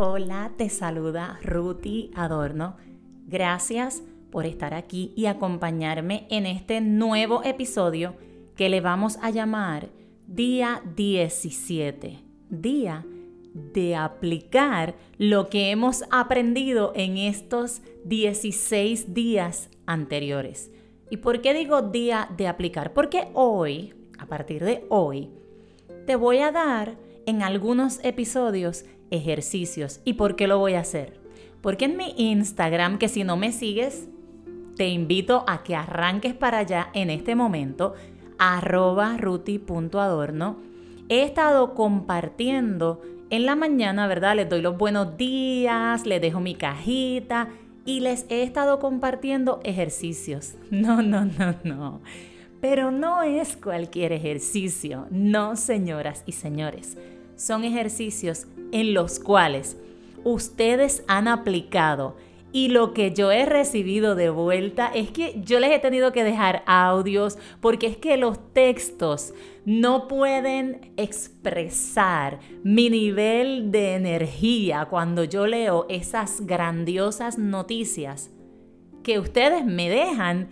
Hola, te saluda Ruti Adorno. Gracias por estar aquí y acompañarme en este nuevo episodio que le vamos a llamar Día 17. Día de aplicar lo que hemos aprendido en estos 16 días anteriores. ¿Y por qué digo día de aplicar? Porque hoy, a partir de hoy, te voy a dar en algunos episodios ejercicios. ¿Y por qué lo voy a hacer? Porque en mi Instagram, que si no me sigues, te invito a que arranques para allá en este momento, arroba ruti.adorno. He estado compartiendo en la mañana, ¿verdad? Les doy los buenos días, les dejo mi cajita y les he estado compartiendo ejercicios. No, no, no, no. Pero no es cualquier ejercicio, no, señoras y señores. Son ejercicios en los cuales ustedes han aplicado y lo que yo he recibido de vuelta es que yo les he tenido que dejar audios porque es que los textos no pueden expresar mi nivel de energía cuando yo leo esas grandiosas noticias que ustedes me dejan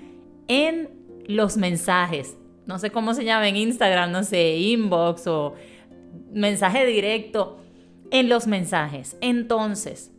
en los mensajes. No sé cómo se llama en Instagram, no sé, inbox o mensaje directo en los mensajes. Entonces,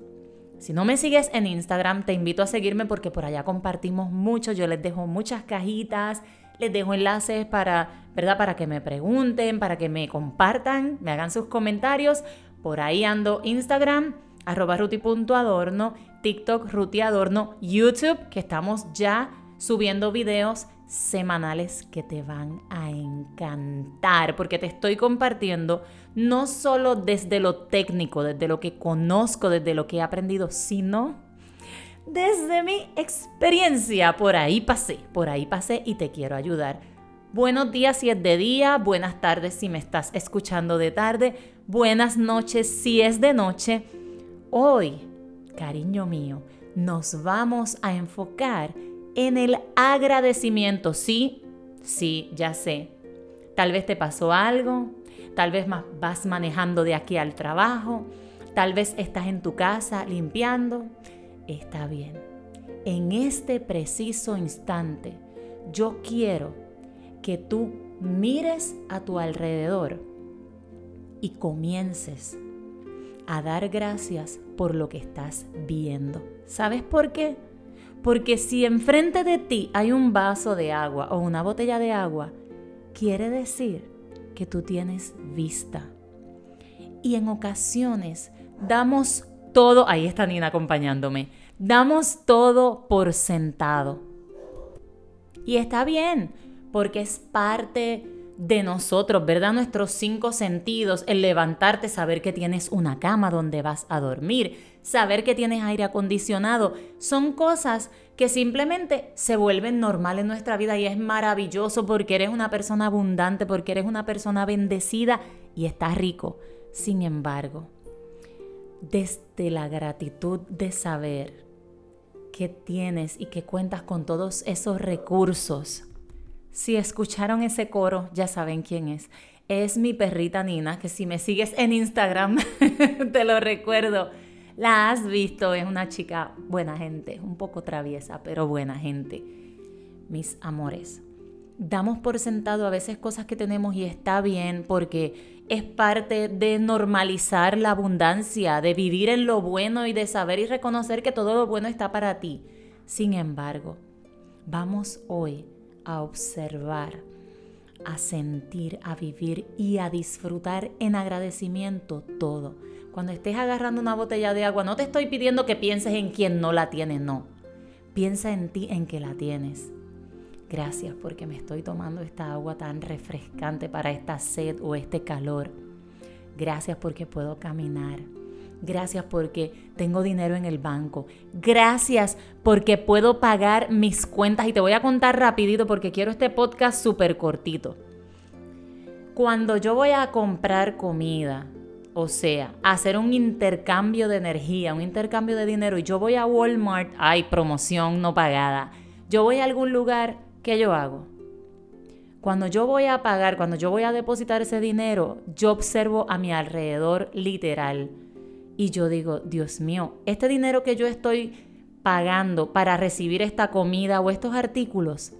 si no me sigues en Instagram, te invito a seguirme porque por allá compartimos mucho. Yo les dejo muchas cajitas, les dejo enlaces para, ¿verdad? Para que me pregunten, para que me compartan, me hagan sus comentarios. Por ahí ando Instagram, arroba ruti.adorno, TikTok rutiadorno, YouTube, que estamos ya subiendo videos semanales que te van a encantar porque te estoy compartiendo no solo desde lo técnico, desde lo que conozco, desde lo que he aprendido, sino desde mi experiencia. Por ahí pasé, por ahí pasé y te quiero ayudar. Buenos días si es de día, buenas tardes si me estás escuchando de tarde, buenas noches si es de noche. Hoy, cariño mío, nos vamos a enfocar en el agradecimiento. Sí, sí, ya sé. Tal vez te pasó algo, tal vez vas manejando de aquí al trabajo, tal vez estás en tu casa limpiando. Está bien. En este preciso instante, yo quiero que tú mires a tu alrededor y comiences a dar gracias por lo que estás viendo. ¿Sabes por qué? Porque si enfrente de ti hay un vaso de agua o una botella de agua, quiere decir que tú tienes vista. Y en ocasiones damos todo, ahí está Nina acompañándome, damos todo por sentado. Y está bien, porque es parte de nosotros, ¿verdad? Nuestros cinco sentidos, el levantarte, saber que tienes una cama donde vas a dormir, saber que tienes aire acondicionado, son cosas que simplemente se vuelven normal en nuestra vida y es maravilloso porque eres una persona abundante, porque eres una persona bendecida y estás rico. Sin embargo, desde la gratitud de saber que tienes y que cuentas con todos esos recursos, si escucharon ese coro, ya saben quién es. Es mi perrita Nina, que si me sigues en Instagram, te lo recuerdo. La has visto, es una chica buena gente, un poco traviesa, pero buena gente. Mis amores, damos por sentado a veces cosas que tenemos y está bien porque es parte de normalizar la abundancia, de vivir en lo bueno y de saber y reconocer que todo lo bueno está para ti. Sin embargo, vamos hoy a observar, a sentir, a vivir y a disfrutar en agradecimiento todo. Cuando estés agarrando una botella de agua, no te estoy pidiendo que pienses en quien no la tiene, no. Piensa en ti, en que la tienes. Gracias porque me estoy tomando esta agua tan refrescante para esta sed o este calor. Gracias porque puedo caminar. Gracias porque tengo dinero en el banco. Gracias porque puedo pagar mis cuentas. Y te voy a contar rapidito porque quiero este podcast súper cortito. Cuando yo voy a comprar comida, o sea, hacer un intercambio de energía, un intercambio de dinero, y yo voy a Walmart, hay promoción no pagada. Yo voy a algún lugar, ¿qué yo hago? Cuando yo voy a pagar, cuando yo voy a depositar ese dinero, yo observo a mi alrededor literal Y yo digo, Dios mío, este dinero que yo estoy pagando para recibir esta comida o estos artículos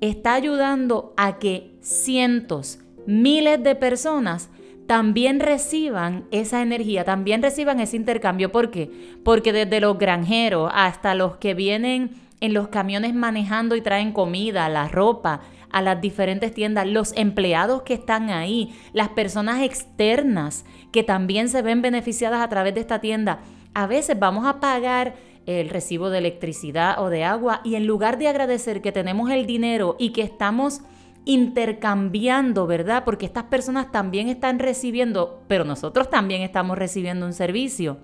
está ayudando a que cientos, miles de personas también reciban esa energía, también reciban ese intercambio. ¿Por qué? Porque desde los granjeros hasta los que vienen en los camiones manejando y traen comida, la ropa, a las diferentes tiendas, los empleados que están ahí, las personas externas que también se ven beneficiadas a través de esta tienda. A veces vamos a pagar el recibo de electricidad o de agua y en lugar de agradecer que tenemos el dinero y que estamos intercambiando, ¿verdad? Porque estas personas también están recibiendo, pero nosotros también estamos recibiendo un servicio.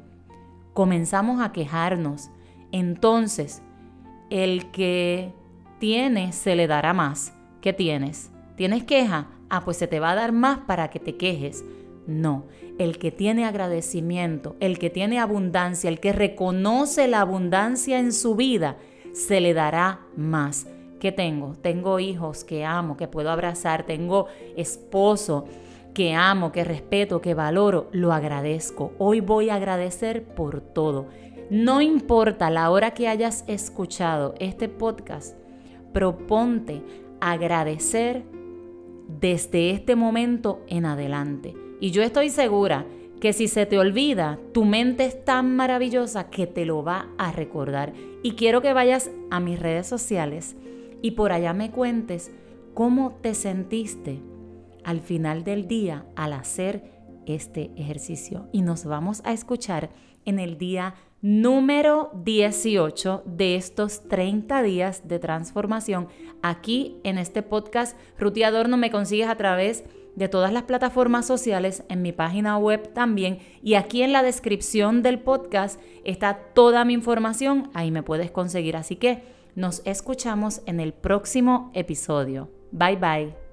Comenzamos a quejarnos. Entonces, el que tiene se le dará más. ¿Qué tienes? ¿Tienes queja? Ah, pues se te va a dar más para que te quejes. No, el que tiene agradecimiento, el que tiene abundancia, el que reconoce la abundancia en su vida, se le dará más. ¿Qué tengo? Tengo hijos que amo, que puedo abrazar, tengo esposo que amo, que respeto, que valoro, lo agradezco. Hoy voy a agradecer por todo. No importa la hora que hayas escuchado este podcast, proponte agradecer desde este momento en adelante. Y yo estoy segura que si se te olvida, tu mente es tan maravillosa que te lo va a recordar. Y quiero que vayas a mis redes sociales y por allá me cuentes cómo te sentiste al final del día al hacer este ejercicio. Y nos vamos a escuchar en el día número 18 de estos 30 días de transformación. Aquí en este podcast, Ruti Adorno me consigues a través de todas las plataformas sociales, en mi página web también. Y aquí en la descripción del podcast está toda mi información, ahí me puedes conseguir. Así que nos escuchamos en el próximo episodio. Bye bye.